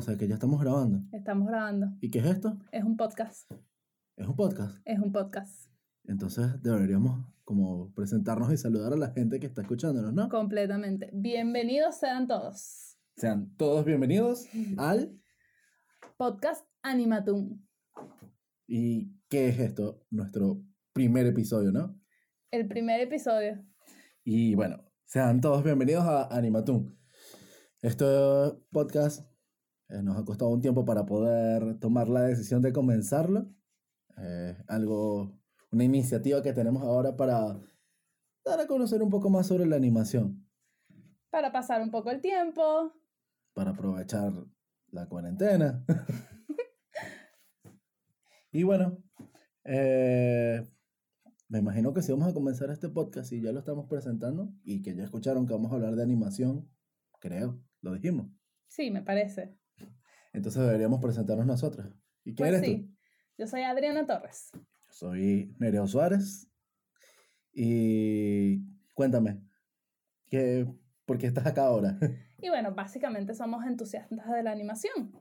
o sea que ya estamos grabando. Estamos grabando. ¿Y qué es esto? Es un podcast. Es un podcast. Es un podcast. Entonces deberíamos como presentarnos y saludar a la gente que está escuchándonos, ¿no? Completamente. Bienvenidos sean todos. Sean todos bienvenidos al... Podcast Animatum. ¿Y qué es esto? Nuestro primer episodio, ¿no? El primer episodio. Y bueno, sean todos bienvenidos a Animatum. Este podcast eh, nos ha costado un tiempo para poder tomar la decisión de comenzarlo. Eh, algo, una iniciativa que tenemos ahora para dar a conocer un poco más sobre la animación, Para pasar un poco el tiempo. para aprovechar la cuarentena. y bueno, eh, me imagino que si vamos a comenzar este podcast y ya lo estamos presentando y que ya escucharon que vamos a hablar de animación, creo, lo dijimos. Sí, me parece. Entonces deberíamos presentarnos nosotros. ¿Y quién Pues eres sí. Yo soy Adriana Torres. tú? Soy Nereo Suárez. Y cuéntame, ¿qué, ¿por qué estás acá ahora? Y bueno, básicamente somos entusiastas de la animación.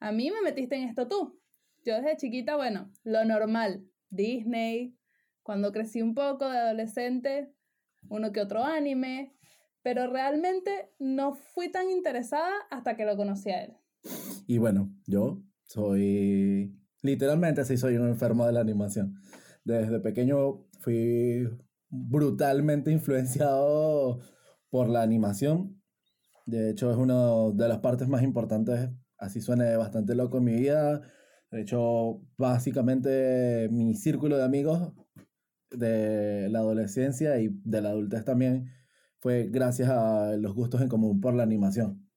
A mí me metiste en esto tú. Yo desde chiquita, bueno, lo normal. Disney, cuando crecí un poco de adolescente, uno que otro anime, pero realmente no fui tan interesada hasta que lo conocí a él. Y bueno, yo soy, literalmente sí soy un enfermo de la animación. Desde pequeño fui brutalmente influenciado por la animación. De hecho, es una de las partes más importantes, así suene bastante loco en mi vida. De hecho, básicamente mi círculo de amigos de la adolescencia y de la adultez también fue gracias a los gustos en común por la animación.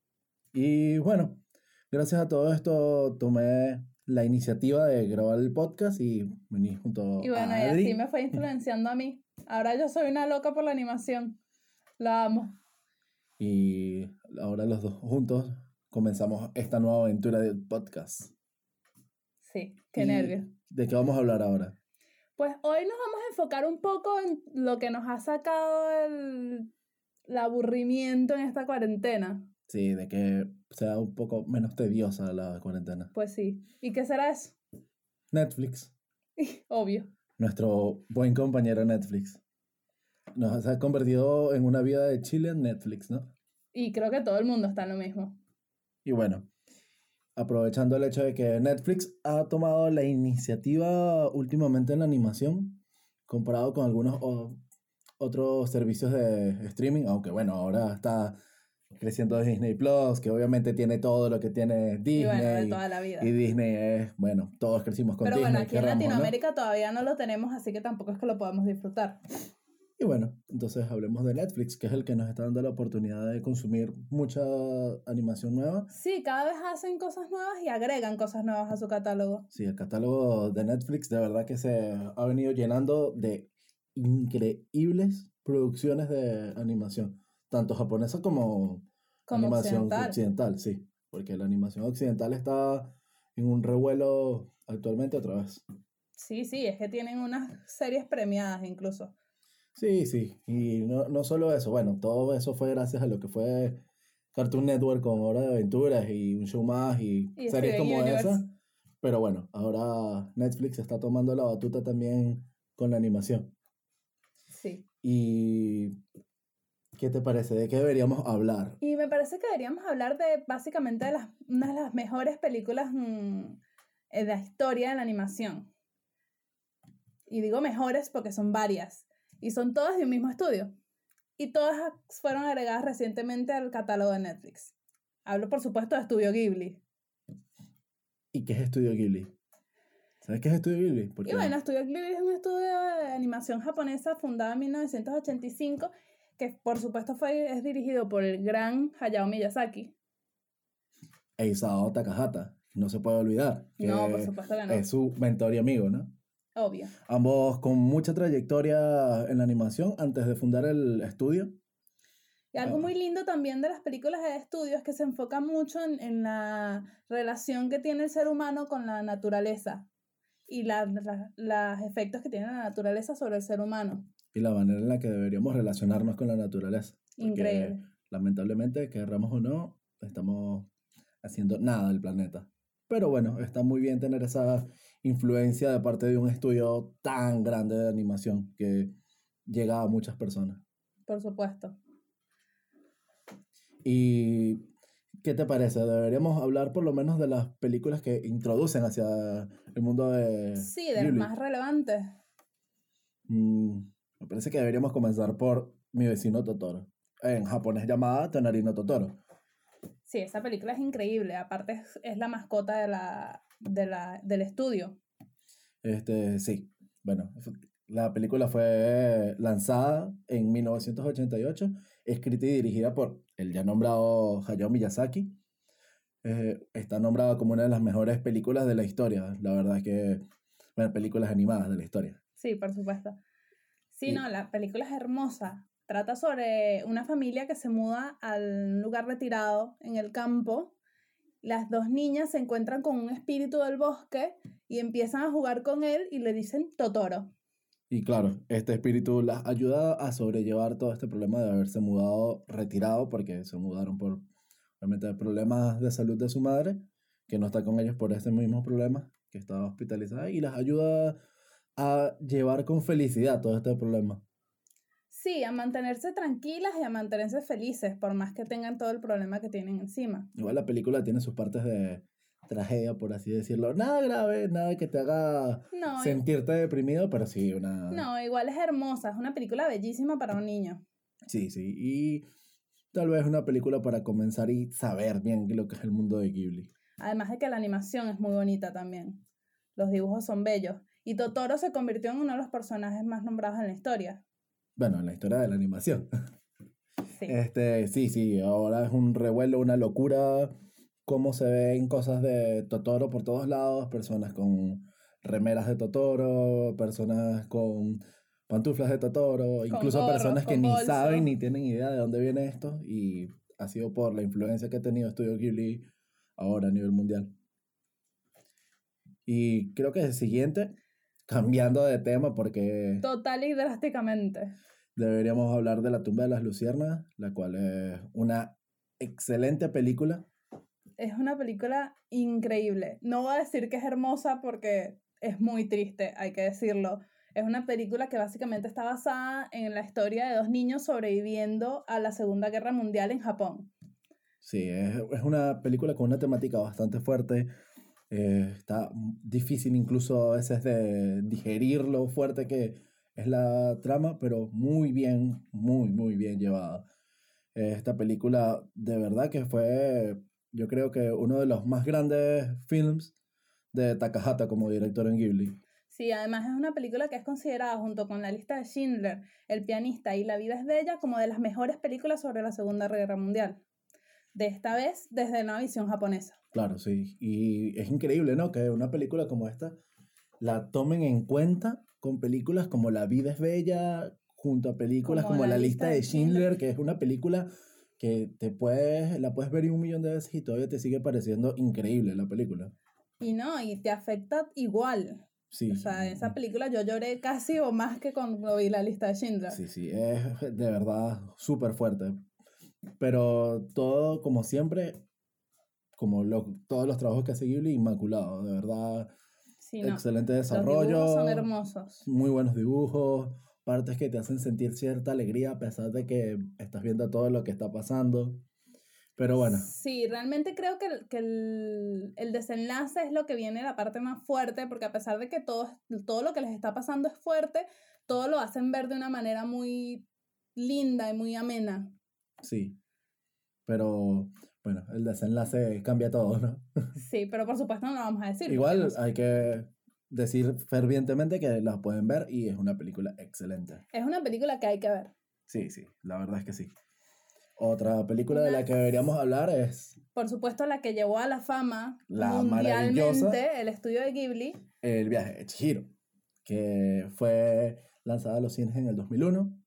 Y bueno, gracias a todo esto tomé la iniciativa de grabar el podcast y vení junto Y bueno, a y Adri. así me fue influenciando a mí. Ahora yo soy una loca por la animación. La amo. Y ahora los dos juntos comenzamos esta nueva aventura del podcast. Sí, qué Y, nervios. ¿De qué vamos a hablar ahora? Pues hoy nos vamos a enfocar un poco en lo que nos ha sacado el, el aburrimiento en esta cuarentena. Sí, de que sea un poco menos tediosa la cuarentena. Pues sí. ¿Y qué será eso? Netflix, Obvio. nuestro buen compañero Netflix. Nos ha convertido en una vida de Chile en Netflix, ¿no? Y creo que todo el mundo está en lo mismo. Y bueno, aprovechando el hecho de que Netflix ha tomado la iniciativa últimamente en la animación, comparado con algunos o- otros servicios de streaming, aunque bueno, ahora está creciendo Disney Plus, que obviamente tiene todo lo que tiene Y bueno, de Disney. toda la vida. Y Disney es, bueno, todos crecimos con Pero Disney. bueno, aquí en querramos o no. Latinoamérica todavía no lo tenemos, así que tampoco es que lo podamos disfrutar. Y bueno, entonces hablemos de Netflix, que es el que nos está dando la oportunidad de consumir mucha animación nueva. Sí, cada vez hacen cosas nuevas y agregan cosas nuevas a su catálogo. Sí, el catálogo de Netflix de verdad que se ha venido llenando de increíbles producciones de animación, tanto japonesa como, Como animación occidental. occidental, sí, porque la animación occidental está en un revuelo actualmente otra vez. Sí, sí, es que tienen unas series premiadas incluso. Sí, sí, y no, no solo eso, bueno, todo eso fue gracias a lo que fue Cartoon Network con Hora de Aventuras y un show más y, Y series como Universe. esa. Pero bueno, ahora Netflix está tomando la batuta también con la animación. Sí. ¿Y qué te parece? ¿De qué deberíamos hablar? Y me parece que deberíamos hablar de básicamente de las, una de las mejores películas mm, en la historia de la animación. Y digo mejores porque son varias. Y son todas de un mismo estudio. Y todas fueron agregadas recientemente al catálogo de Netflix. Hablo, por supuesto, de Estudio Ghibli. ¿Y qué es Estudio Ghibli? ¿Sabes qué es Estudio Ghibli? Y bueno, Estudio Ghibli es un estudio de animación japonesa fundado en 1985 que por supuesto fue, es dirigido por el gran Hayao Miyazaki. Eisao Takahata, no se puede olvidar. que No, por supuesto que no. Es su mentor y amigo, ¿no? Obvio. Ambos con mucha trayectoria en la animación antes de fundar el estudio. Y algo Ah. muy lindo también de las películas de estudio es que se enfoca mucho en, en la relación que tiene el ser humano con la naturaleza y la- la- los efectos que tiene la naturaleza sobre el ser humano. Y la manera en la que deberíamos relacionarnos con la naturaleza. porque, Increíble. Lamentablemente, querramos o no, estamos haciendo nada del planeta. Pero bueno, está muy bien tener esa influencia de parte de un estudio tan grande de animación que llega a muchas personas. Por supuesto. ¿Y qué te parece? Deberíamos hablar por lo menos de las películas que introducen hacia el mundo de... Sí, de las más relevantes. Mm, me parece que deberíamos comenzar por Mi vecino Totoro. En japonés llamada Tonarino Totoro. Sí, esa película es increíble. Aparte es, es la mascota de la, de la, del estudio. Este, sí, bueno, la película fue lanzada en 1988, escrita y dirigida por el ya nombrado Hayao Miyazaki. Eh, está nombrada como una de las mejores películas de la historia. La verdad es que, bueno, películas animadas de la historia. Sí, por supuesto. Sí, Y- no, la película es hermosa. Trata sobre una familia que se muda al lugar retirado en el campo. Las dos niñas se encuentran con un espíritu del bosque y empiezan a jugar con él y le dicen Totoro. Y claro, este espíritu las ayuda a sobrellevar todo este problema de haberse mudado retirado, porque se mudaron por, obviamente, problemas de salud de su madre, que no está con ellos por ese mismo problema, que está hospitalizada, y las ayuda a llevar con felicidad todo este problema. Sí, a mantenerse tranquilas y a mantenerse felices, por más que tengan todo el problema que tienen encima. Igual la película tiene sus partes de tragedia, por así decirlo. Nada grave, nada que te haga No, sentirte deprimido, pero sí, una... no, igual es hermosa, es una película bellísima para un niño. Sí, sí, y tal vez una película para comenzar y saber bien lo que es el mundo de Ghibli. Además de que la animación es muy bonita también. Los dibujos son bellos. Y Totoro se convirtió en uno de los personajes más nombrados en la historia. Bueno, en la historia de la animación. Sí. Este, sí, sí, ahora es un revuelo, una locura, cómo se ven cosas de Totoro por todos lados, personas con remeras de Totoro, personas con pantuflas de Totoro, incluso gorros, personas que ni bolso. saben ni tienen idea de dónde viene esto y ha sido por la influencia que ha tenido Studio Ghibli ahora a nivel mundial. Y creo que el siguiente, cambiando de tema porque Total y drásticamente. deberíamos hablar de La tumba de las luciernas, la cual es una excelente película. Es una película increíble. No voy a decir que es hermosa porque es muy triste, hay que decirlo. Es una película que básicamente está basada en la historia de dos niños sobreviviendo a la Segunda Guerra Mundial en Japón. Sí, es, es una película con una temática bastante fuerte. Eh, está difícil incluso a veces de digerir lo fuerte que es la trama, pero muy bien, muy, muy bien llevada. Esta película de verdad que fue, yo creo que uno de los más grandes films de Takahata como director en Ghibli. Sí, además es una película que es considerada junto con La lista de Schindler, El pianista y La vida es bella como de las mejores películas sobre la Segunda Guerra Mundial. De esta vez desde una visión japonesa. Claro, sí. Y es increíble, ¿no? Que una película como esta la tomen en cuenta con películas como La vida es bella, junto a películas como, La, lista de Schindler, que es una película que te puedes, la puedes ver un millón de veces y todavía te sigue pareciendo increíble la película. Y no, y te afecta igual. Sí. O sea, en esa película yo lloré casi o más que cuando vi La lista de Schindler. Sí, sí, es de verdad súper fuerte. Pero todo, como siempre, como lo- todos los trabajos que hace Ghibli, inmaculado, de verdad. Sí, no. Excelente Los desarrollo. dibujos son hermosos. muy buenos dibujos, partes que te hacen sentir cierta alegría a pesar de que estás viendo todo lo que está pasando. Pero bueno, Sí, realmente creo que, el- que el, el desenlace es lo que viene la parte más fuerte, porque a pesar de que todo, todo lo que les está pasando es fuerte, todo lo hacen ver de una manera muy linda y muy amena. Sí. Pero bueno, el desenlace cambia todo, ¿no? Sí, pero por supuesto no lo vamos a decir. Igual no sé. hay que decir fervientemente que la pueden ver y es una película excelente. Es una película que hay que ver. Sí, sí, la verdad es que sí. Otra película de la que deberíamos hablar es Por supuesto, la que llevó a la fama La mundialmente el estudio de Ghibli. El viaje de Chihiro, que fue lanzada a los cines en el 2001.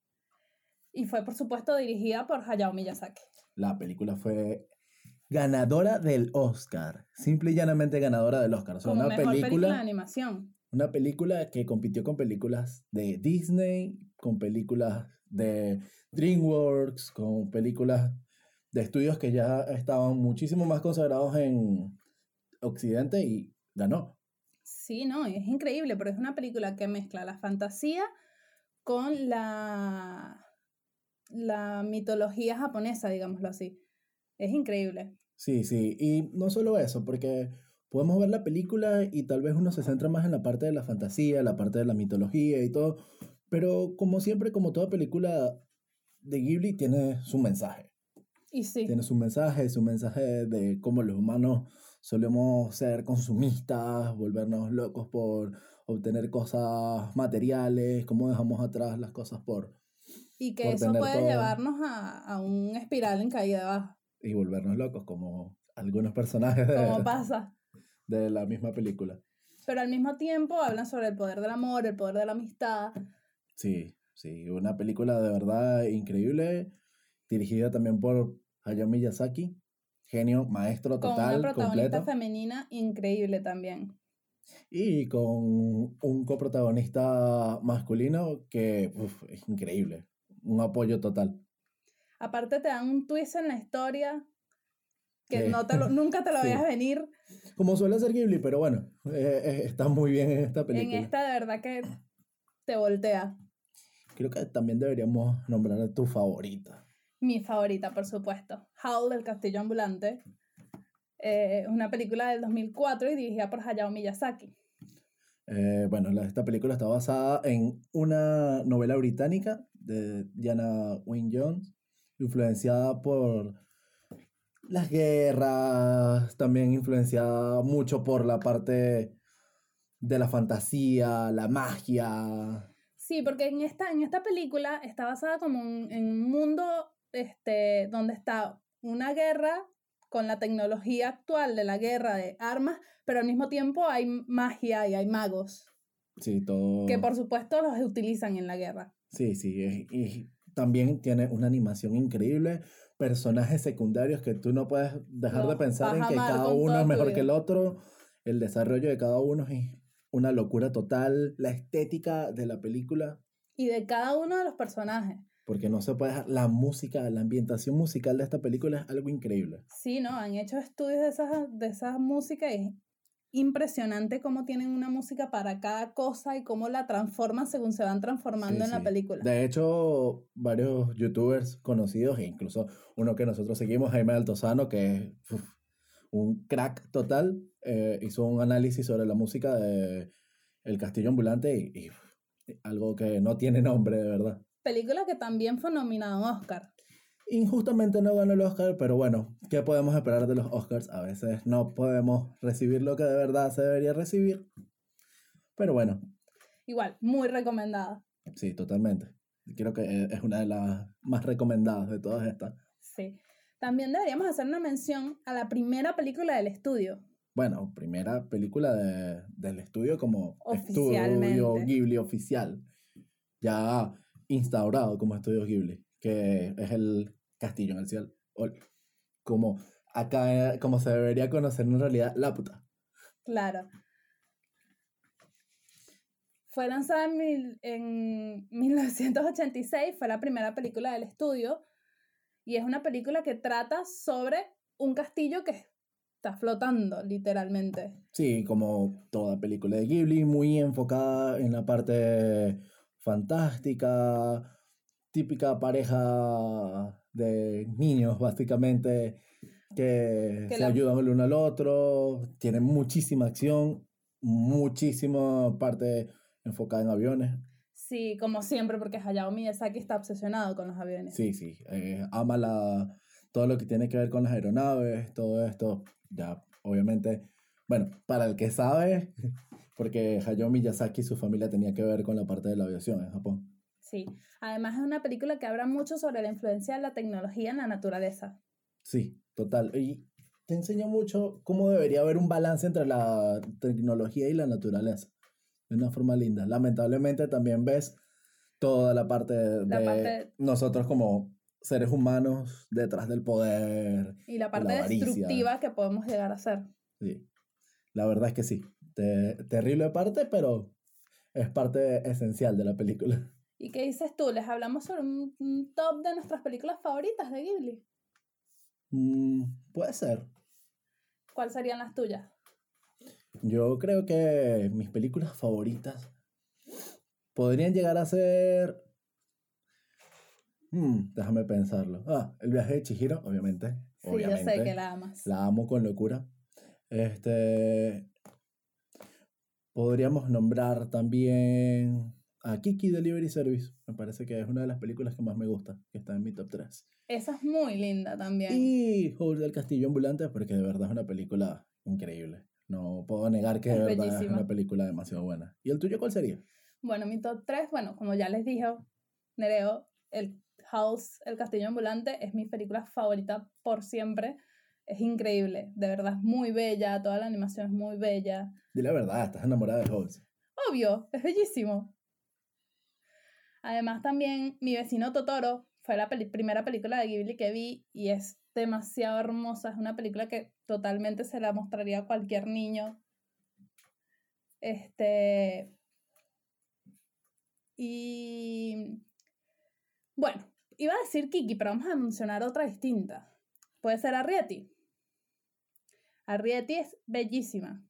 Y fue, por supuesto, dirigida por Hayao Miyazaki. La película fue ganadora del Oscar. Simple y llanamente ganadora del Oscar. O sea, Como una mejor película, película, de animación. una película que compitió con películas de Disney, con películas de DreamWorks, con películas de estudios que ya estaban muchísimo más consagrados en Occidente y ganó. Sí, no, es increíble, pero es una película que mezcla la fantasía con la, la mitología japonesa, digámoslo así. Es increíble. Sí, sí, y no solo eso, porque podemos ver la película y tal vez uno se centra más en la parte de la fantasía, la parte de la mitología y todo, pero como siempre, como toda película de Ghibli, tiene su mensaje. Y sí. Tiene su mensaje, su mensaje de cómo los humanos solemos ser consumistas, volvernos locos por obtener cosas materiales, cómo dejamos atrás las cosas por... Y que eso puede todo. llevarnos a, a un espiral en caída abajo, Y volvernos locos, como algunos personajes de, como pasa. de la misma película. Pero al mismo tiempo hablan sobre el poder del amor, el poder de la amistad. Sí, sí, una película de verdad increíble, dirigida también por Hayao Miyazaki, genio, maestro Con total, una protagonista completo, femenina increíble también. y con un coprotagonista masculino que uf, es increíble, un apoyo total. Aparte te dan un twist en la historia que no te lo- nunca te lo Sí. veías venir. Como suele ser Ghibli, pero bueno, eh, eh, está muy bien en esta película. En esta de verdad que te voltea. Creo que también deberíamos nombrar a tu favorita. Mi favorita, por supuesto. Howl del Castillo Ambulante. Eh, una película del 2004 y dirigida por Hayao Miyazaki. Eh, bueno, la- esta película está basada en una novela británica de Diana Wynne Jones, influenciada por las guerras, también influenciada mucho por la parte de la fantasía, la magia. Sí, porque en esta, en esta película está basada como un- en un mundo este, donde está una guerra con la tecnología actual de la guerra de armas, pero al mismo tiempo hay magia y hay magos, Sí, todo. que por supuesto los utilizan en la guerra. Sí, sí, es- y también tiene una animación increíble, personajes secundarios que tú no puedes dejar de pensar en que cada uno es mejor que el otro, el desarrollo de cada uno es una locura total, la estética de la película, Y de cada uno de los personajes. porque no se puede dejar, la música, la ambientación musical de esta película es algo increíble. Sí, ¿no? Han hecho estudios de esas, de esas músicas y impresionante cómo tienen una música para cada cosa y cómo la transforman según se van transformando Sí, en la película. De hecho, varios youtubers conocidos, e incluso uno que nosotros seguimos, Jaime Altozano, que es uf, un crack total, eh, hizo un análisis sobre la música de El Castillo Ambulante y, y, algo que no tiene nombre, de verdad. Película que también fue nominada a un Oscar. Injustamente no ganó el Oscar, pero bueno, ¿qué podemos esperar de los Oscars? A veces no podemos recibir lo que de verdad se debería recibir. Pero bueno, Igual, muy recomendada. sí, totalmente. Creo que eh, es una de las más recomendadas de todas estas. Sí. También deberíamos hacer una mención a la primera película del estudio. Bueno, primera película de- del estudio como estudio. Ghibli oficial. Ya instaurado como estudio Ghibli, que es el castillo en el cielo. Como acá, como se debería conocer en realidad, la puta. Claro. Fue lanzada en, mil- en 1986, fue la primera película del estudio y es una película que trata sobre un castillo que está flotando, literalmente. Sí, como toda película de Ghibli, muy enfocada en la parte fantástica, típica pareja de niños, básicamente, que, Que se la- ayudan el uno al otro, tiene muchísima acción, muchísima parte enfocada en aviones. Sí, como siempre, porque Hayao Miyazaki está obsesionado con los aviones. Sí, sí, eh, ama la, todo lo que tiene que ver con las aeronaves, todo esto, ya, obviamente, bueno, para el que sabe, porque Hayao Miyazaki y su familia tenía que ver con la parte de la aviación en Japón. Sí. Además es una película que habla mucho sobre la influencia de la tecnología en la naturaleza. Sí, total. Y te enseña mucho cómo debería haber un balance entre la tecnología y la naturaleza. De una forma linda. Lamentablemente también ves toda la parte de, La de parte- nosotros como seres humanos detrás del poder. Y la parte avaricia. destructiva que podemos llegar a ser. Sí. La verdad es que sí. Te- terrible parte, pero es parte esencial de la película. ¿Y qué dices tú? ¿Les hablamos sobre un, un top de nuestras películas favoritas de Ghibli? Mm, puede ser. ¿Cuáles serían las tuyas? Yo creo que mis películas favoritas podrían llegar a ser. Mm, déjame pensarlo. Ah, El viaje de Chihiro, obviamente. Sí, obviamente. yo sé que la amas. La amo con locura. Este. Podríamos nombrar también a Kiki Delivery Service. Me parece que es una de las películas que más me gusta, que está en mi top 3. Esa es muy linda también. Y Howl del Castillo Ambulante, porque de verdad es una película increíble. No puedo negar que de Es verdad es bellísima. una película demasiado buena. ¿Y el tuyo cuál sería? Bueno, mi top 3, bueno, como ya les dije, Nereo, el House, el Castillo Ambulante, es mi película favorita por siempre. Es increíble, de verdad es muy bella, toda la animación es muy bella. Dile la verdad, estás enamorada de Howl. Obvio, es bellísimo. Además también Mi vecino Totoro fue la primera película de Ghibli que vi y es demasiado hermosa. Es una película que totalmente se la mostraría a cualquier niño. Este. Y. Bueno, iba a decir Kiki, pero vamos a mencionar otra distinta. Puede ser Arrietty. Arrietty es bellísima.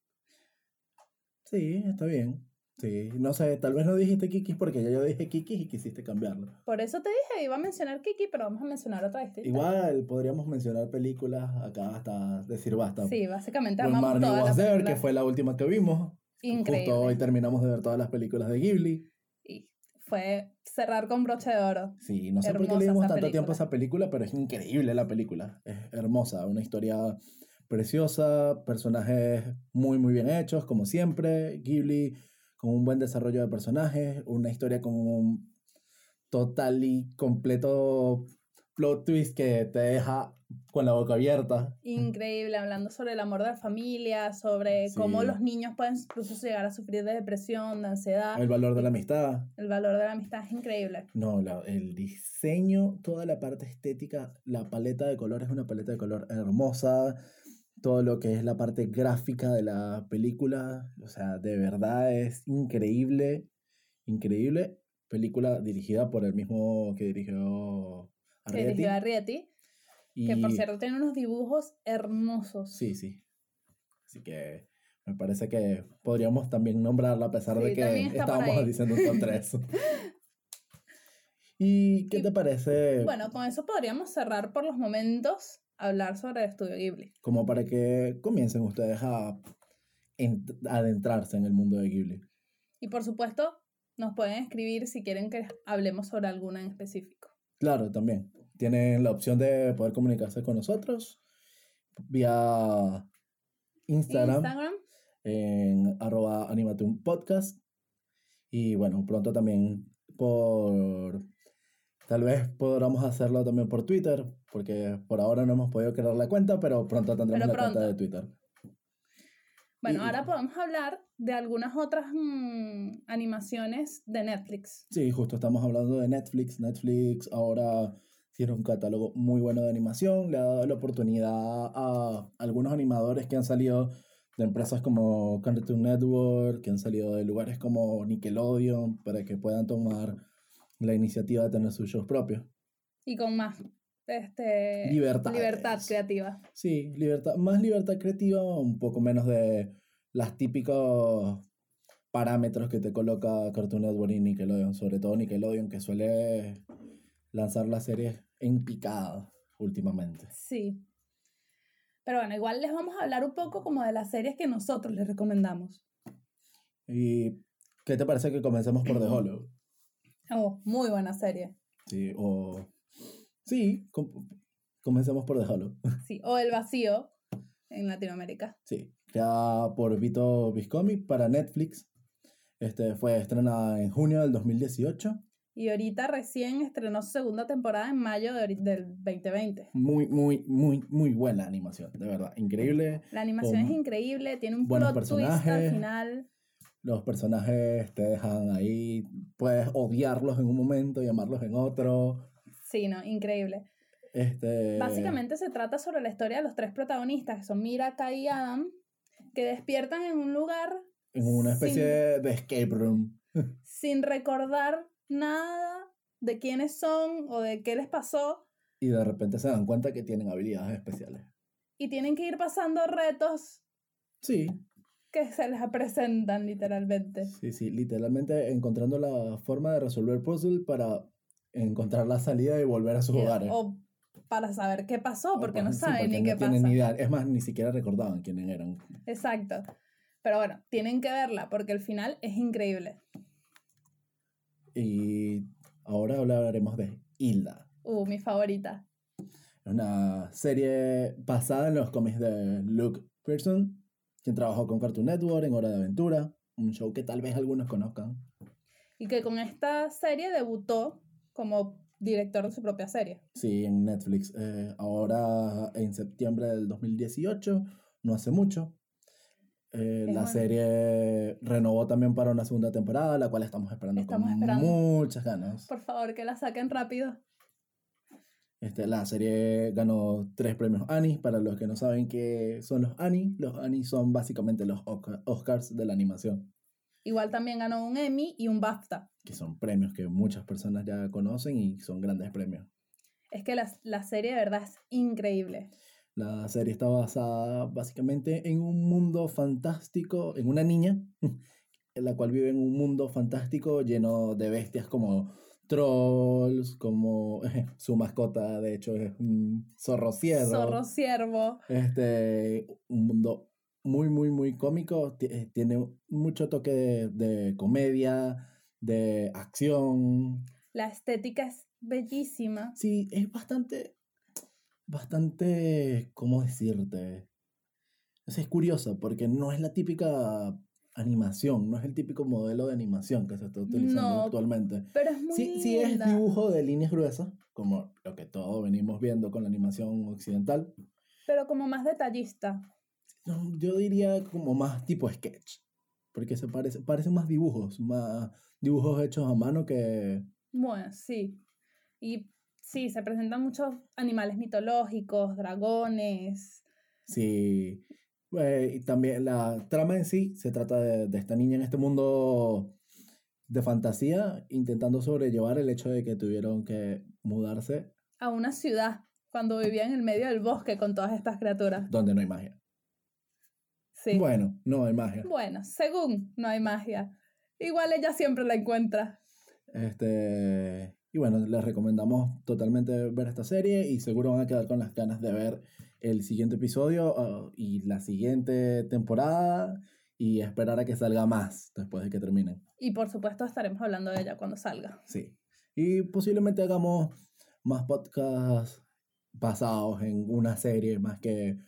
Sí, está bien. Sí, no sé, tal vez no dijiste Kiki porque ya yo dije Kiki y quisiste cambiarlo. Por eso te dije, iba a mencionar Kiki, pero vamos a mencionar otra distinta. Igual podríamos mencionar películas acá hasta decir basta. Sí, básicamente When amamos todas las There, que fue la última que vimos. Increíble. Justo hoy terminamos de ver todas las películas de Ghibli. Y fue cerrar con broche de oro. Sí, no sé por qué Hermosa le dimos tanto tiempo película. a esa película, pero es increíble la película. Es hermosa, una historia preciosa, personajes muy, muy bien hechos, como siempre. Ghibli con un buen desarrollo de personajes, una historia con un total y completo plot twist que te deja con la boca abierta. Increíble, hablando sobre el amor de la familia, sobre cómo los niños pueden incluso llegar a sufrir de depresión, de ansiedad. El valor de la amistad. El valor de la amistad es increíble. No, la- el diseño, toda la parte estética, la paleta de color es una paleta de color hermosa. Todo lo que es la parte gráfica de la película, o sea, de verdad es increíble, increíble. Película dirigida por el mismo que dirigió Que Arrietty. dirigió Arrietty, que por y- cierto tiene unos dibujos hermosos. Sí, sí. Así que me parece que podríamos también nombrarla a pesar de que estábamos diciendo un top 3. ¿Y qué Y, te parece? Bueno, con eso podríamos cerrar por los momentos, hablar sobre el estudio Ghibli. como para que comiencen ustedes a ent- adentrarse en el mundo de Ghibli. Y por supuesto, nos pueden escribir si quieren que hablemos sobre alguna en específico. Claro, también. Tienen la opción de poder comunicarse con nosotros vía Instagram, Instagram, en arroba animatum podcast. Y bueno, pronto también por... Tal vez podamos hacerlo también por Twitter, porque por ahora no hemos podido crear la cuenta, pero pronto tendremos Pero la cuenta de Twitter. Bueno, Y- ahora podemos hablar de algunas otras mm, animaciones de Netflix. Sí, justo estamos hablando de Netflix. Netflix ahora tiene un catálogo muy bueno de animación. Le ha dado la oportunidad a algunos animadores que han salido de empresas como Cartoon Network, que han salido de lugares como Nickelodeon, para que puedan tomar la iniciativa de tener sus shows propios. Y con más este, Libertades. libertad creativa. Sí, libertad, más libertad creativa, un poco menos de las típicos parámetros que te coloca Cartoon Network y Nickelodeon, sobre todo Nickelodeon, que suele lanzar las series en picada últimamente. Sí. Pero bueno, igual les vamos a hablar un poco como de las series que nosotros les recomendamos. ¿Y qué te parece que comencemos por The Hollow? Oh, muy buena serie. Sí, o... Sí, com- comencemos por Hollow. Sí. O El Vacío en Latinoamérica. Sí, creada por Vito Viscomi para Netflix. Este fue estrenada en junio del 2018. Y ahorita recién estrenó su segunda temporada en mayo de del 2020. Muy, muy, muy, muy buena animación, de verdad. Increíble. La animación Con es increíble, tiene un plot twist al personajes. final. Los personajes te dejan ahí. Puedes odiarlos en un momento y amarlos en otro. Sí, no, increíble. Este, Básicamente se trata sobre la historia de los tres protagonistas, que son Mira, Kai y Adam, que despiertan en un lugar En una especie de escape room. sin recordar nada de quiénes son o de qué les pasó y de repente se dan cuenta que tienen habilidades especiales. Y tienen que ir pasando retos Sí, que se les presentan literalmente. sí, sí, literalmente encontrando la forma de resolver puzzle para encontrar la salida y volver a sus Y- hogares. O para saber qué pasó, porque O, no sí, saben porque ni qué no pasa. ni idea. Es más, ni siquiera recordaban quiénes eran. Exacto. Pero bueno, tienen que verla porque el final es increíble. Y ahora hablaremos de Hilda. Uh, mi favorita. Una serie basada en los cómics de Luke Pearson, quien trabajó con Cartoon Network en Hora de Aventura, un show que tal vez algunos conozcan. Y que con esta serie debutó como director de su propia serie. Sí, en Netflix. Eh, ahora en septiembre del 2018, no hace mucho. Eh, la bueno. serie renovó también para una segunda temporada, la cual estamos esperando Estamos con esperando. muchas ganas. Por favor, que la saquen rápido. Este, la serie ganó tres premios Annie. Para los que no saben qué son los Annie, los Annie son básicamente los Oscar- Oscars de la animación, Igual también ganó un Emmy y un BAFTA. que son premios que muchas personas ya conocen y son grandes premios. Es que la, la serie de verdad es increíble. La serie está basada básicamente en un mundo fantástico, en una niña, en la cual vive en un mundo fantástico lleno de bestias como trolls, como su mascota de hecho es un zorro ciervo. Zorro Ciervo. Este, un mundo muy, muy, muy cómico. eh, Tiene mucho toque de, de comedia, de acción. La estética es bellísima. Sí, es bastante, bastante, ¿cómo decirte? Es curioso porque no es la típica animación, no es el típico modelo de animación que se está utilizando No, actualmente. Pero es muy Sí, sí es dibujo de líneas gruesas, como lo que todos venimos viendo con la animación occidental, Pero como más detallista. No, yo diría como más tipo sketch. Porque se parece, parecen más dibujos, más dibujos hechos a mano que... Bueno, sí. Y sí, se presentan muchos animales mitológicos, dragones. Sí. Eh, y también la trama en sí se trata de, de esta niña en este mundo de fantasía intentando sobrellevar el hecho de que tuvieron que mudarse a una ciudad cuando vivía en el medio del bosque con todas estas criaturas. donde no hay magia. Sí. Bueno, no hay magia. Bueno, según no hay magia. Igual ella siempre la encuentra. Este, y bueno, les recomendamos totalmente ver esta serie y seguro van a quedar con las ganas de ver el siguiente episodio ah, y la siguiente temporada y esperar a que salga más después de que terminen. Y por supuesto estaremos hablando de ella cuando salga. Sí. Y posiblemente hagamos más podcasts basados en una serie más que,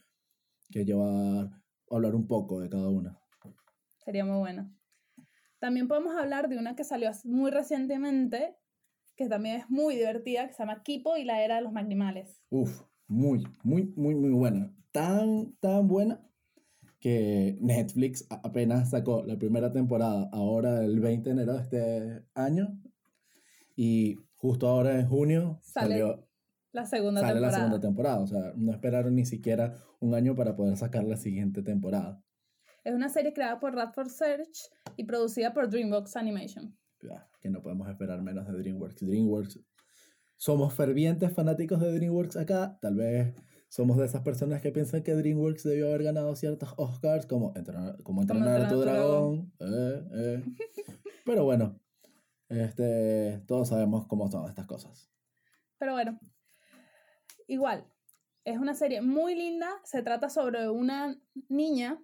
que llevar, hablar un poco de cada una. Sería muy bueno. También podemos hablar de una que salió muy recientemente, que también es muy divertida, que se llama Kipo y la era de los animales. Uf, muy, muy, muy, muy buena. Tan, tan buena que Netflix apenas sacó la primera temporada, ahora el 20 de enero de este año. Y justo ahora en junio Sale salió, La segunda sale la temporada. segunda temporada. O sea, no esperaron ni siquiera un año para poder sacar la siguiente temporada. Es una serie creada por Radford Search y producida por DreamWorks Animation. Ya, que no podemos esperar menos de DreamWorks. DreamWorks. Somos fervientes fanáticos de DreamWorks acá. Tal vez somos de esas personas que piensan que DreamWorks debió haber ganado ciertos Oscars, como entrenar, como entrenar a tu tu dragón. eh, eh. Pero bueno, este, todos sabemos cómo son estas cosas. Pero bueno, igual, es una serie muy linda. Se trata sobre una niña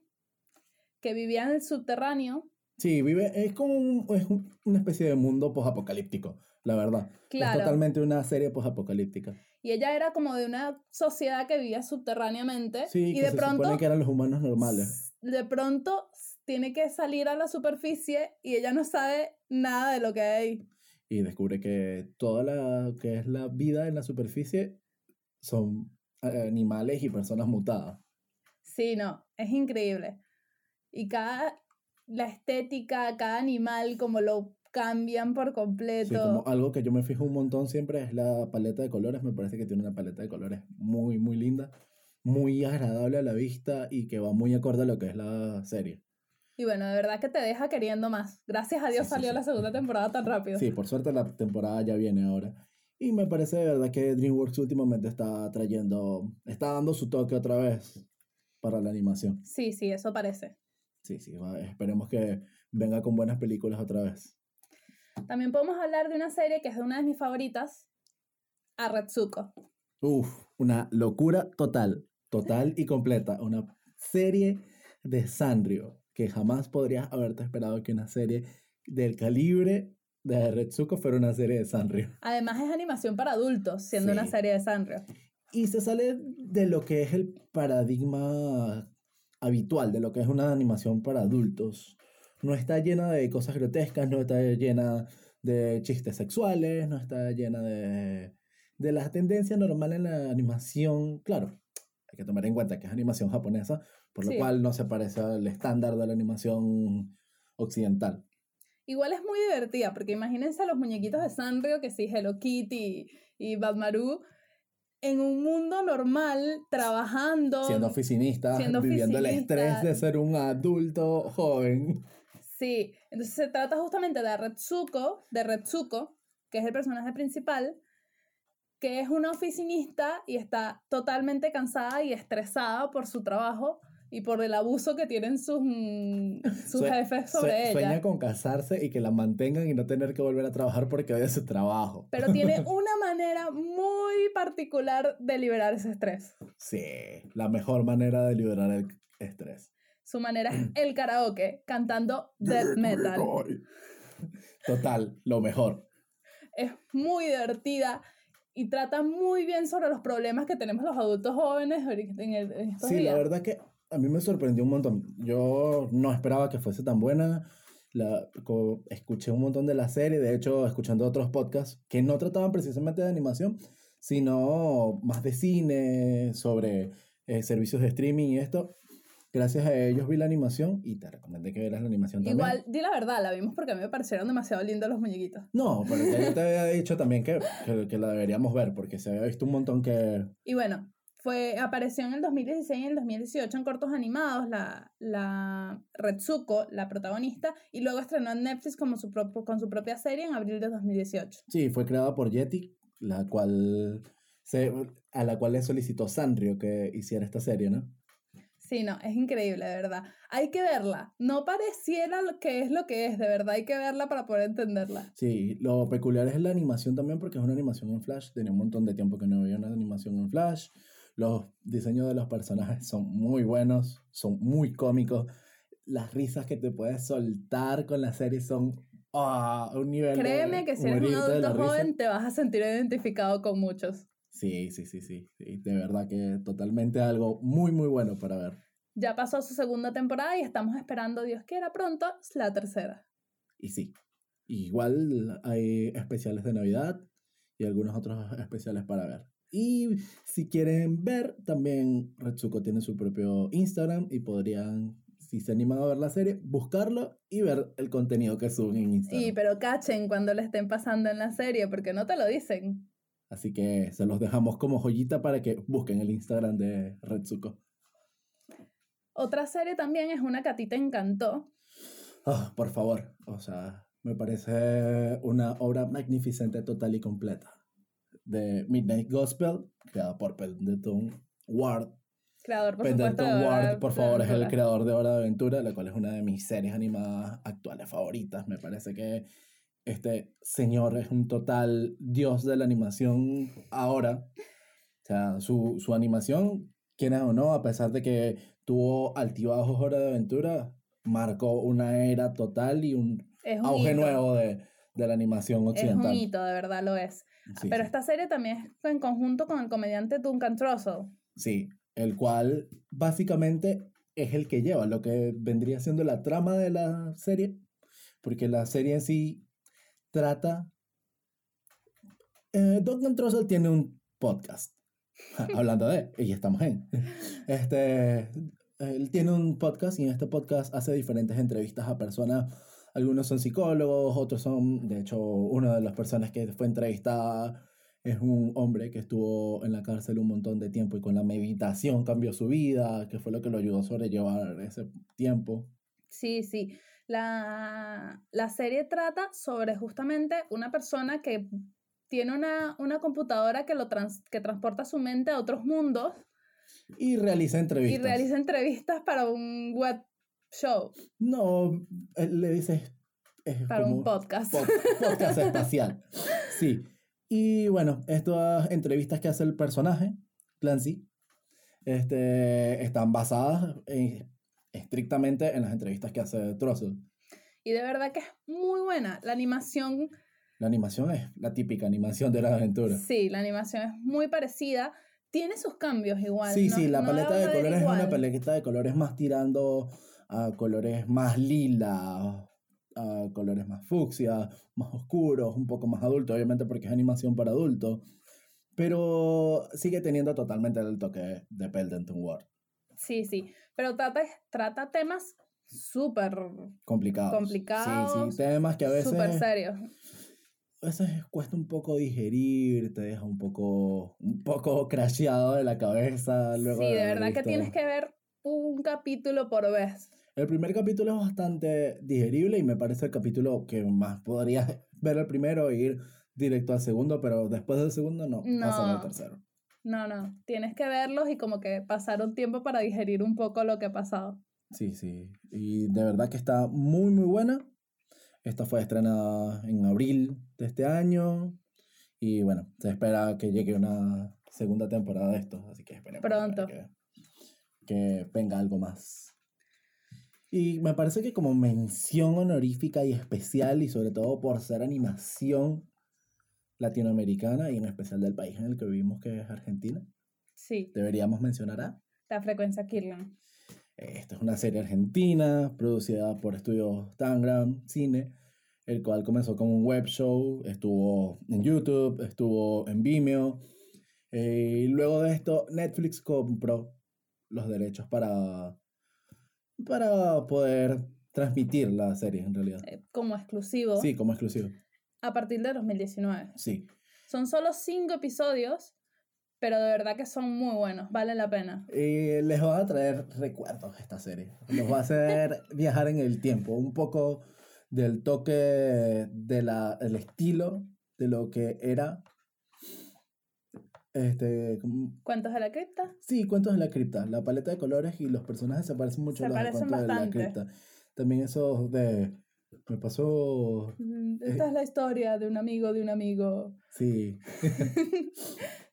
que vivía en el subterráneo. Sí, vive, es como un- es un- una especie de mundo posapocalíptico, la verdad. Claro. Es totalmente una serie posapocalíptica. Y ella era como de una sociedad que vivía subterráneamente. Sí, y que de se pronto, supone que eran los humanos normales. de pronto tiene que salir a la superficie y ella no sabe nada de lo que hay ahí. y descubre que toda la que es la vida en la superficie son eh, animales y personas mutadas. Sí, no, es increíble. Y cada, la estética, cada animal, como lo cambian por Sí, completo. como algo que yo me fijo un montón siempre es la paleta de colores. Me parece que tiene una paleta de colores muy, muy linda, muy agradable a la vista y que va muy acorde a lo que es la serie. Y bueno, de verdad que te deja queriendo más. Gracias a Dios Sí, sí, salió sí. la segunda temporada tan rápido. Sí, por suerte la temporada ya viene ahora. Y me parece de verdad que DreamWorks últimamente está trayendo, está dando su toque otra vez para la animación. Sí, sí, eso parece. Sí, sí, va, esperemos que venga con buenas películas otra vez. También podemos hablar de una serie que es de una de mis favoritas, Arretsuko. Uf, una locura total, total y completa. Una serie de Sanrio que jamás podrías haberte esperado que una serie del calibre de Arretsuko fuera una serie de Sanrio. Además es animación para adultos, siendo una Sí. serie de Sanrio. Y se sale de lo que es el paradigma habitual, de lo que es una animación para adultos. No está llena de cosas grotescas, no está llena de chistes sexuales, no está llena de, de la tendencia normal en la animación. Claro, hay que tomar en cuenta que es animación japonesa, por lo Sí. cual no se parece al estándar de la animación occidental. Igual es muy divertida, porque imagínense a los muñequitos de Sanrio, que sí, Hello Kitty y Batmaru, en un mundo normal, trabajando. Siendo oficinistas, siendo viviendo el oficinista. estrés de ser un adulto joven. Sí, entonces se trata justamente de Retsuko, de Retsuko, que es el personaje principal, que es una oficinista y está totalmente cansada y estresada por su trabajo y por el abuso que tienen sus, mm, sus Sue- jefes sobre Sue- ella. Sueña con casarse y que la mantengan y no tener que volver a trabajar porque odia su trabajo. Pero tiene una manera muy particular de liberar ese estrés. Sí, la mejor manera de liberar el estrés. Su manera es el karaoke, cantando death metal. Total, lo mejor. Es muy divertida y trata muy bien sobre los problemas que tenemos los adultos jóvenes en, el- en estos Sí, la días. verdad que a mí me sorprendió un montón. Yo no esperaba que fuese tan buena. La, escuché un montón de la serie, de hecho, escuchando otros podcasts que no trataban precisamente de animación, sino más de cine, sobre eh, servicios de streaming y esto. Gracias a ellos vi la animación y te recomendé que vieras la animación también. Igual, di la verdad, la vimos porque a mí me parecieron demasiado lindos los muñequitos. No, pero ya yo te había dicho también que, que, que la deberíamos ver, porque se había visto un montón que... Y bueno, fue, apareció en el 2016 y en el 2018 en cortos animados la, la Retsuko, la protagonista, y luego estrenó en Netflix como su propio, con su propia serie en abril de 2018. Sí, fue creada por Yeti, la cual se, a la cual le solicitó Sanrio que hiciera esta serie, ¿no? Sí, no, es increíble, de verdad. Hay que verla. No pareciera lo que es lo que es, de verdad hay que verla para poder entenderla. Sí, lo peculiar es la animación también, porque es una animación en Flash. Tenía un montón de tiempo que no veía una animación en Flash. Los diseños de los personajes son muy buenos, son muy cómicos. Las risas que te puedes soltar con la serie son ah, un nivel de Créeme que si eres un adulto risa. joven te vas a sentir identificado con muchos. Sí, sí, sí, sí, sí. De verdad que totalmente algo muy, muy bueno para ver. Ya pasó su segunda temporada y estamos esperando, Dios quiera, pronto la tercera. Y sí, igual hay especiales de Navidad y algunos otros especiales para ver. Y si quieren ver, también Retsuko tiene su propio Instagram y podrían, si se animan a ver la serie, buscarlo y ver el contenido que suben en Instagram. Y pero cachen cuando le estén pasando en la serie, porque no te lo dicen. Así que se los dejamos como joyita para que busquen el Instagram de Retsuko. Otra serie también es una que a ti te encantó. Ah, por favor, o sea, me parece una obra magnificente, total y completa. De Midnight Gospel, creada por Pendleton Ward. Creador, por supuesto. Pendleton Hora Ward, por favor, es el creador de Hora de Aventura, la cual es una de mis series animadas actuales favoritas. Me parece que este señor es un total dios de la animación ahora. O sea, su, su animación, quieras o no, a pesar de que tuvo altibajos Hora de Aventura, marcó una era total y un un auge hito. nuevo de, de la animación Es un occidental. hito, de verdad lo es. Sí, Pero sí. esta serie también es en conjunto con el comediante Duncan Trussell. Sí, el cual básicamente es el que lleva lo que vendría siendo la trama de la serie, porque la serie en sí trata... Eh, Duncan Trussell tiene un podcast, hablando de, y estamos en. Este, él tiene un podcast y en este podcast hace diferentes entrevistas a personas, algunos son psicólogos, otros son, de hecho, una de las personas que fue entrevistada es un hombre que estuvo en la cárcel un montón de tiempo y con la meditación cambió su vida, que fue lo que lo ayudó a sobrellevar ese tiempo. Sí, sí. La, la serie trata sobre justamente una persona que tiene una, una computadora que, lo trans- que transporta su mente a otros mundos Y realiza y entrevistas. realiza entrevistas para un web show, No, le dice... es para un podcast. pod- podcast espacial. Sí. Y bueno, estas entrevistas que hace el personaje, Clancy, este, están basadas en- estrictamente en las entrevistas que hace Trussell. Y de verdad que es muy buena. La animación, La animación es la típica animación de la aventura. sí, la animación es muy parecida. Tiene sus cambios igual. Sí, no- sí, la no paleta de colores es una paleta de colores más tirando a colores más lila, a colores más fucsia, más oscuros, un poco más adultos, obviamente porque es animación para adultos. Pero sigue teniendo totalmente el toque de Pendleton World. Sí, sí. Pero trata, trata temas súper, Complicados. Complicados, Sí, sí, temas que a veces, súper serios. a veces cuesta un poco digerir, te deja un poco, un poco crasheado de la cabeza. Luego Sí, de haber verdad que tienes que ver un capítulo por vez. El primer capítulo es bastante digerible y me parece el capítulo que más podrías ver el primero e ir directo al segundo, pero después del segundo no, pasar al No. tercero. No, no. Tienes que verlos y como que pasar un tiempo para digerir un poco lo que ha pasado. Sí, sí. Y de verdad que está muy, muy buena. Esta fue estrenada en abril de este año. Y bueno, se espera que llegue una segunda temporada de esto. Así que esperemos Pronto. Que, que venga algo más. Y me parece que como mención honorífica y especial, y sobre todo por ser animación latinoamericana y en especial del país en el que vivimos, que es Argentina, Sí, deberíamos mencionar a la frecuencia Kirlan. esta es una serie argentina producida por Estudios Tangram Cine, el cual comenzó como un web show, estuvo en YouTube, estuvo en Vimeo. eh, y luego de esto, Netflix compró los derechos para, para poder transmitir la serie en realidad. eh, como exclusivo Sí, como exclusivo. A partir de 2019. Sí. Son solo cinco episodios, pero de verdad que son muy buenos, vale la pena. Y les va a traer recuerdos esta serie. Los va a hacer viajar en el tiempo, un poco del toque, de la, el estilo de lo que era. Este, ¿Cuentos de la cripta? sí, cuentos de la cripta. La paleta de colores y los personajes se parecen mucho Se a los de parecen cuentos de la cripta. También esos de. Me pasó. Mm, Esta es la historia de un amigo de un amigo. Sí.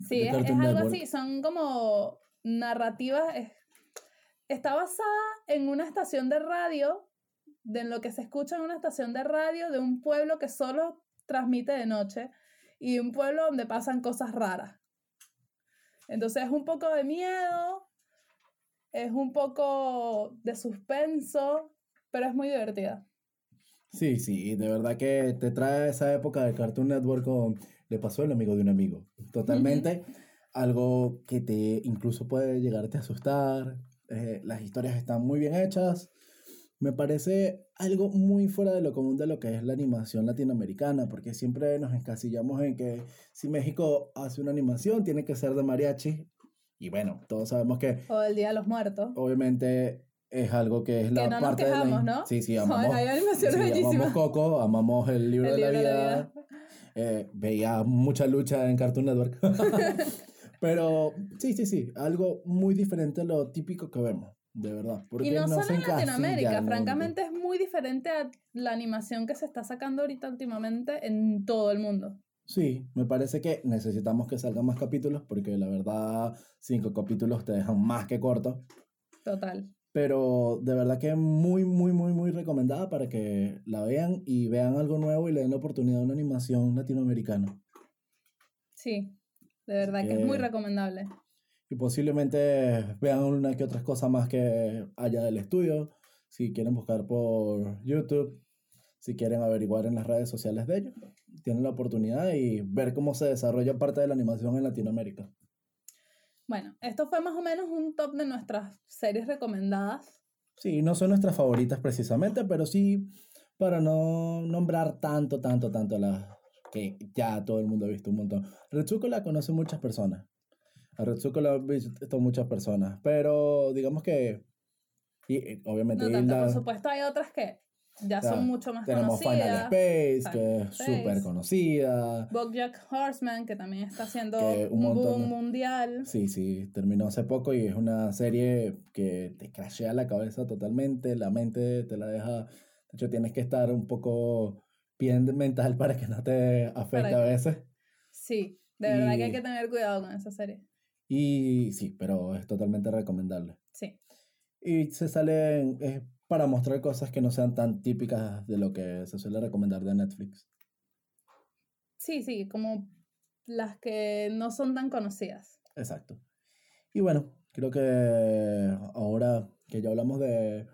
Sí, es, es algo así, son como narrativas. es- está basada en una estación de radio, de lo que se escucha en una estación de radio de un pueblo que solo transmite de noche y un pueblo donde pasan cosas raras. Entonces es un poco de miedo, es un poco de suspenso, pero es muy divertida. Sí, sí, de verdad que te trae esa época de Cartoon Network con Le pasó el amigo de un amigo. Totalmente algo que te incluso puede llegarte a asustar. eh, las historias están muy bien hechas. Me parece algo muy fuera de lo común de lo que es la animación latinoamericana, porque siempre nos encasillamos en que si México hace una animación tiene que ser de mariachi. Y bueno, todos sabemos que O el Día de los Muertos. obviamente es algo que es la Que no nos parte de la- quejamos, ¿no? Sí, sí, amamos. hay animaciones sí, amamos Coco, amamos el libro, El de, la libro de la vida. Eh, veía mucha lucha en Cartoon Network. Pero sí, sí, sí, algo muy diferente a lo típico que vemos, de verdad. Porque Y no, se solo en Latinoamérica, francamente es muy diferente a la animación que se está sacando ahorita últimamente en todo el mundo. Sí, me parece que necesitamos que salgan más capítulos porque la verdad cinco capítulos te dejan más que cortos. Total. Pero de verdad que muy, muy, muy, muy recomendada para que la vean y vean algo nuevo y le den la oportunidad a una animación latinoamericana. Sí, de verdad que es muy que- recomendable. Y posiblemente vean una que otras cosas más que haya del estudio. Si quieren buscar por YouTube, si quieren averiguar en las redes sociales de ellos, tienen la oportunidad y ver cómo se desarrolla parte de la animación en Latinoamérica. Bueno, esto fue más o menos un top de nuestras series recomendadas. Sí, no son nuestras favoritas precisamente, pero sí para no nombrar tanto, tanto, tanto las que ya todo el mundo ha visto un montón. Retsuko la conocen muchas personas. A Retsuko la han visto muchas personas, pero digamos que y, obviamente No tanto, Hilda- por supuesto hay otras que ya son mucho más Tenemos Final conocidas. Space, Final que es Space. súper conocida. Bojack Horseman, que también está haciendo Que un montón boom mundial. Sí, sí, terminó hace poco y es una serie que te crashea la cabeza totalmente, la mente te la deja, de hecho tienes que estar un poco bien mental para que no te afecte a veces. Sí, de verdad que hay que tener cuidado con esa serie. Y sí, pero es totalmente recomendable. Sí, Y se salen, es para mostrar cosas que no sean tan típicas de lo que se suele recomendar de Netflix. sí, sí, como las que no son tan conocidas. Exacto. Y bueno, creo que ahora que ya hablamos de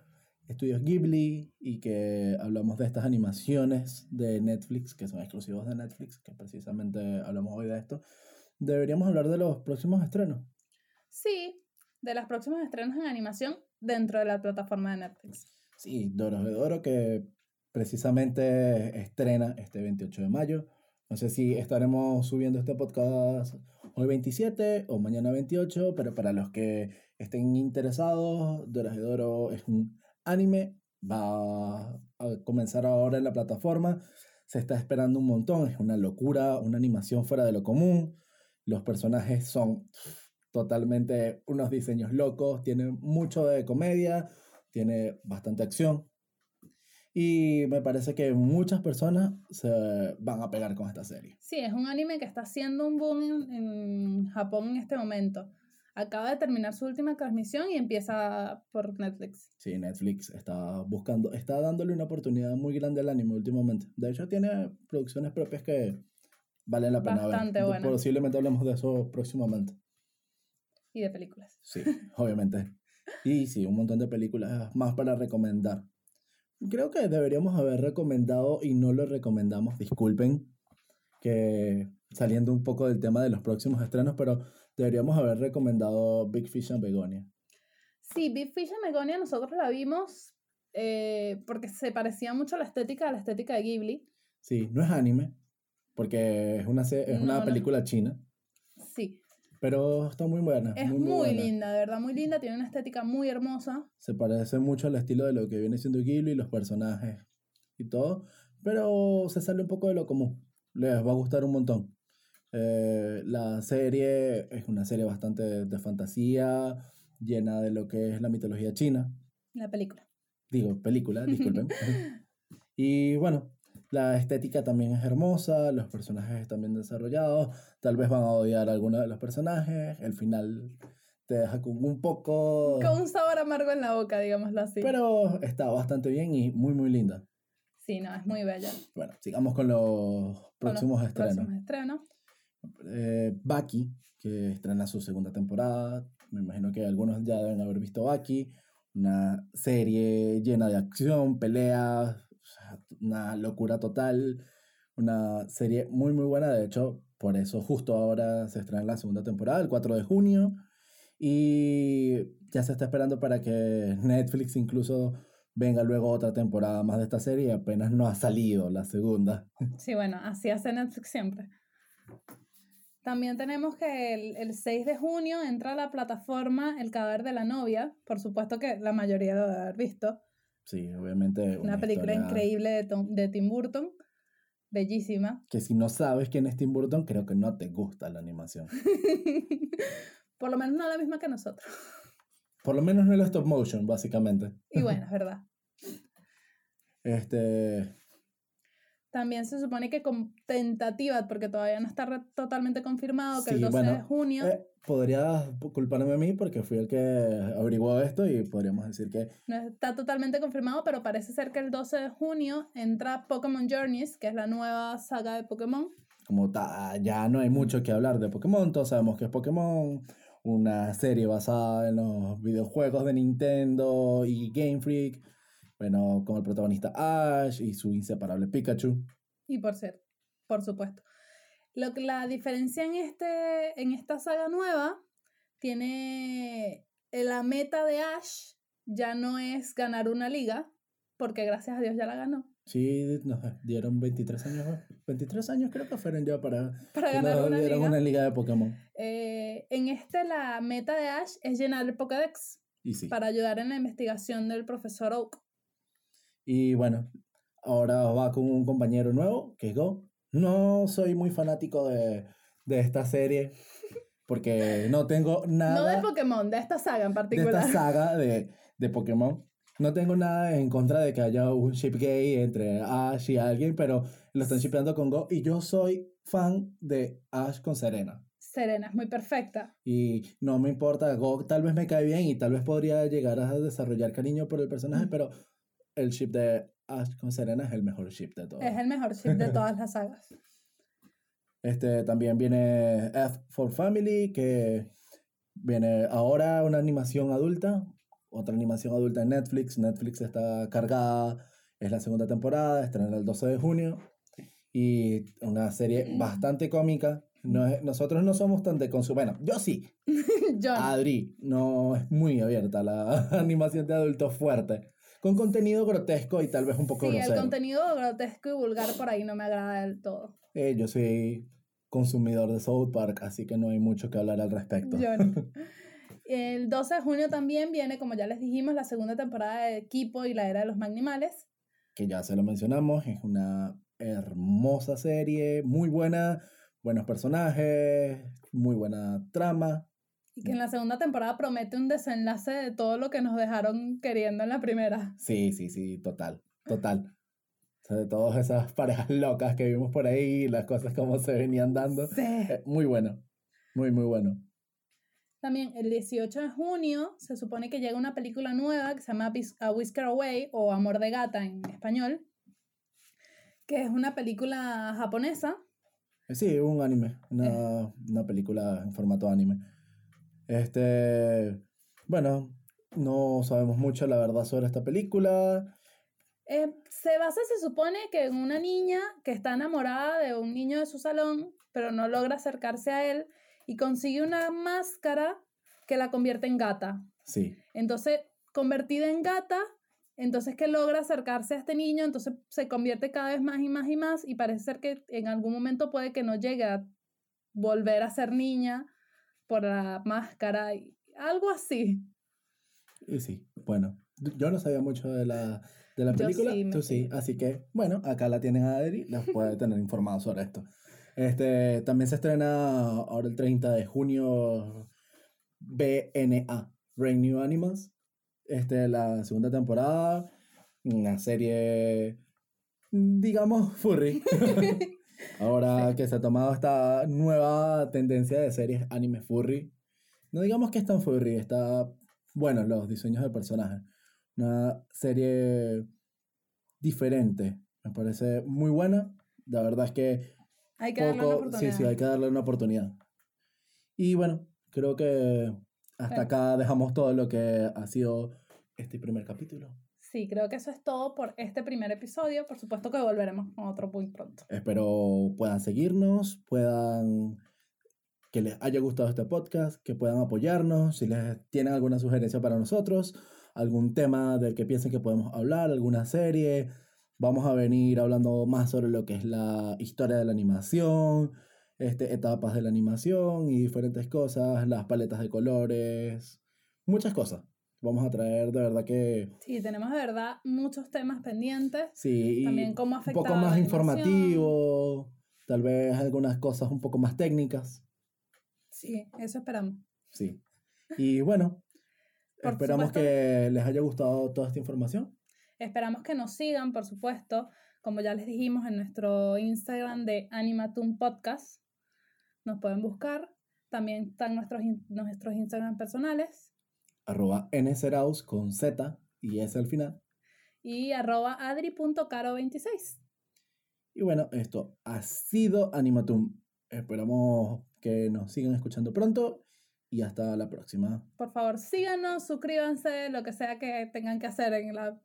estudios Ghibli y que hablamos de estas animaciones de Netflix, que son exclusivos de Netflix, que precisamente hablamos hoy de esto, deberíamos hablar de los próximos estrenos. Sí, de los próximos estrenos en animación dentro de la plataforma de Netflix. Sí, Doros de Doro, que precisamente estrena este 28 de mayo. No sé si estaremos subiendo este podcast hoy 27 o mañana 28, pero para los que estén interesados, Doros de Doro es un anime, va a comenzar ahora en la plataforma, se está esperando un montón, es una locura, una animación fuera de lo común, los personajes son totalmente unos diseños locos, tiene mucho de comedia, tiene bastante acción. Y me parece que muchas personas se van a pegar con esta serie. Sí, es un anime que está haciendo un boom en, en Japón en este momento. Acaba de terminar su última transmisión y empieza por Netflix. Sí, Netflix está buscando, está dándole una oportunidad muy grande al anime últimamente. De hecho, tiene producciones propias que valen la pena Bastante ver. buenas. Posiblemente hablemos de eso próximamente. Y de películas. Sí, obviamente. Y sí, un montón de películas más para recomendar. Creo que deberíamos haber recomendado y no lo recomendamos, disculpen, que saliendo un poco del tema de los próximos estrenos, pero deberíamos haber recomendado Big Fish and Begonia. Sí, Big Fish and Begonia nosotros la vimos eh, porque se parecía mucho a la estética a la estética de Ghibli. Sí, no es anime, porque es una, es No, una no. película china, pero está muy buena. es muy, buena. linda, de verdad muy linda, tiene una estética muy hermosa. Se parece mucho al estilo de lo que viene siendo Ghibli, los personajes y todo, pero se sale un poco de lo común. Les va a gustar un montón. Eh, la serie es una serie bastante de fantasía, llena de lo que es la mitología china. La película. Digo, película, disculpen. y bueno, la estética también es hermosa, los personajes están bien desarrollados, tal vez van a odiar a algunos de los personajes, el final te deja con un poco... Con un sabor amargo en la boca, digámoslo así. Pero está bastante bien y muy, muy linda. Sí, no, es muy bella. Bueno, sigamos con los Con los próximos estrenos. próximos estrenos. Eh, Baki, que estrena su segunda temporada. Me imagino que algunos ya deben haber visto Baki. Una serie llena de acción, peleas, una locura total. Una serie muy, muy buena. De hecho, por eso justo ahora se estrena la segunda temporada, el 4 de junio. Y ya se está esperando para que Netflix incluso venga luego otra temporada más de esta serie. Apenas no ha salido la segunda. Sí, bueno, así hace Netflix siempre. También tenemos que el, el 6 de junio entra a la plataforma El cadáver de la novia. Por supuesto que la mayoría debe haber visto. Sí, obviamente. Una película historia increíble de, Tom- de Tim Burton. Bellísima. Que si no sabes quién es Tim Burton, creo que no te gusta la animación. Por lo menos no la misma que nosotros. Por lo menos no el stop motion, básicamente. Y bueno, es verdad. Este. También se supone que con tentativa, porque todavía no está totalmente confirmado, que el Sí, 12 bueno, de junio eh, podrías culparme a mí porque fui el que averiguó esto y podríamos decir que no está totalmente confirmado, pero parece ser que el 12 de junio entra Pokémon Journeys, que es la nueva saga de Pokémon. como ta- ya no hay mucho que hablar de Pokémon, todos sabemos que es Pokémon, una serie basada en los videojuegos de Nintendo y Game Freak, bueno, con el protagonista Ash y su inseparable Pikachu. Y por ser, por supuesto. Lo que la diferencia en, este, en esta saga nueva tiene la meta de Ash ya no es ganar una liga, porque gracias a Dios ya la ganó. Sí, nos dieron 23 años, ¿no? 23 años creo que fueron ya para Para ganar una liga. una liga de Pokémon. Eh, en este la meta de Ash es llenar el Pokédex sí. para ayudar en la investigación del profesor Oak. Y bueno, ahora va con un compañero nuevo, que es Go. No soy muy fanático de, de esta serie, porque no tengo nada... No de Pokémon, de esta saga en de particular. esta saga de, de Pokémon. No tengo nada en contra de que haya un ship gay entre Ash y alguien, pero lo están shipeando con Go. Y yo soy fan de Ash con Serena. Serena es muy perfecta. Y no me importa, Go tal vez me cae bien y tal vez podría llegar a desarrollar cariño por el personaje, Mm. pero el ship de Ash con Serena es el mejor ship de todos. Es el mejor ship de todas las sagas. Este también viene F for Family, que viene ahora una animación adulta, otra animación adulta en Netflix. Netflix está cargada, es la segunda temporada, estrena el 12 de junio. Y una serie bastante cómica. No es- nosotros no somos tan de consumo. Bueno, yo sí. Adri, no es muy abierta la animación de adultos fuerte. Con contenido grotesco y tal vez un poco Sí, el grosero. contenido grotesco y vulgar por ahí no me agrada del todo. Eh, yo soy consumidor de South Park, así que no hay mucho que hablar al respecto. John. El 12 de junio también viene, como ya les dijimos, la segunda temporada de Equipo y la Era de los Magnimales. Que ya se lo mencionamos, es una hermosa serie, muy buena, buenos personajes, muy buena trama. Y que en la segunda temporada promete un desenlace de todo lo que nos dejaron queriendo en la primera. Sí, sí, sí, total, total. O sea, de todas esas parejas locas que vimos por ahí, las cosas como se venían dando. Sí. Eh, muy bueno, muy, muy bueno. También el 18 de junio se supone que llega una película nueva que se llama A Whisker Away o Amor de Gata en español, que es una película japonesa. Eh, Sí, un anime, una, una película en formato anime. Este, bueno, no sabemos mucho la verdad sobre esta película. Eh, se basa, se supone, que en una niña que está enamorada de un niño de su salón, pero no logra acercarse a él y consigue una máscara que la convierte en gata. Sí, Entonces, convertida en gata, entonces que logra acercarse a este niño, entonces se convierte cada vez más y más y más y parece ser que en algún momento puede que no llegue a volver a ser niña por la máscara y algo así. y sí, bueno, yo no sabía mucho de la, de la película, sí, me tú sí, así que, bueno, acá la tienen a Adri, las puede tener informado sobre esto. Este, también se estrena ahora el 30 de junio BNA, Brand New Animals, este, la segunda temporada, una serie, digamos, furry. Ahora que se ha tomado esta nueva tendencia de series anime furry, no digamos que es tan furry, está bueno los diseños de personajes. Una serie diferente, me parece muy buena. La verdad es que Hay que darle una poco, sí, oportunidad. sí, hay que darle una oportunidad. Y bueno, creo que hasta acá dejamos todo lo que ha sido este primer capítulo. Sí, creo que eso es todo por este primer episodio. Por supuesto que volveremos con otro muy pronto. Espero puedan seguirnos, puedan que les haya gustado este podcast, que puedan apoyarnos, si les tienen alguna sugerencia para nosotros, algún tema del que piensen que podemos hablar, alguna serie. Vamos a venir hablando más sobre lo que es la historia de la animación, este, etapas de la animación y diferentes cosas, las paletas de colores, muchas cosas. Vamos a traer de verdad que Sí, tenemos de verdad muchos temas pendientes. Sí, También cómo un afectaba poco más informativo, tal vez algunas cosas un poco más técnicas, Sí, eso esperamos. sí. Y bueno, esperamos supuesto. que les haya gustado toda esta información. Esperamos que nos sigan, por supuesto, como ya les dijimos en nuestro Instagram de Animatoon Podcast. Nos pueden buscar. También están nuestros, nuestros Instagram personales Arroba nseraus con Z y S al final. y arroba adri.caro26. Y bueno, esto ha sido Animatum. Esperamos que nos sigan escuchando pronto y hasta la próxima. Por favor, síganos, suscríbanse, lo que sea que tengan que hacer en la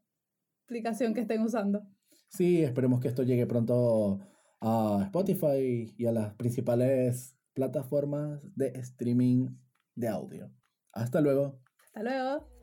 aplicación que estén usando. Sí, esperemos que esto llegue pronto a Spotify y a las principales plataformas de streaming de audio. Hasta luego. Hasta luego.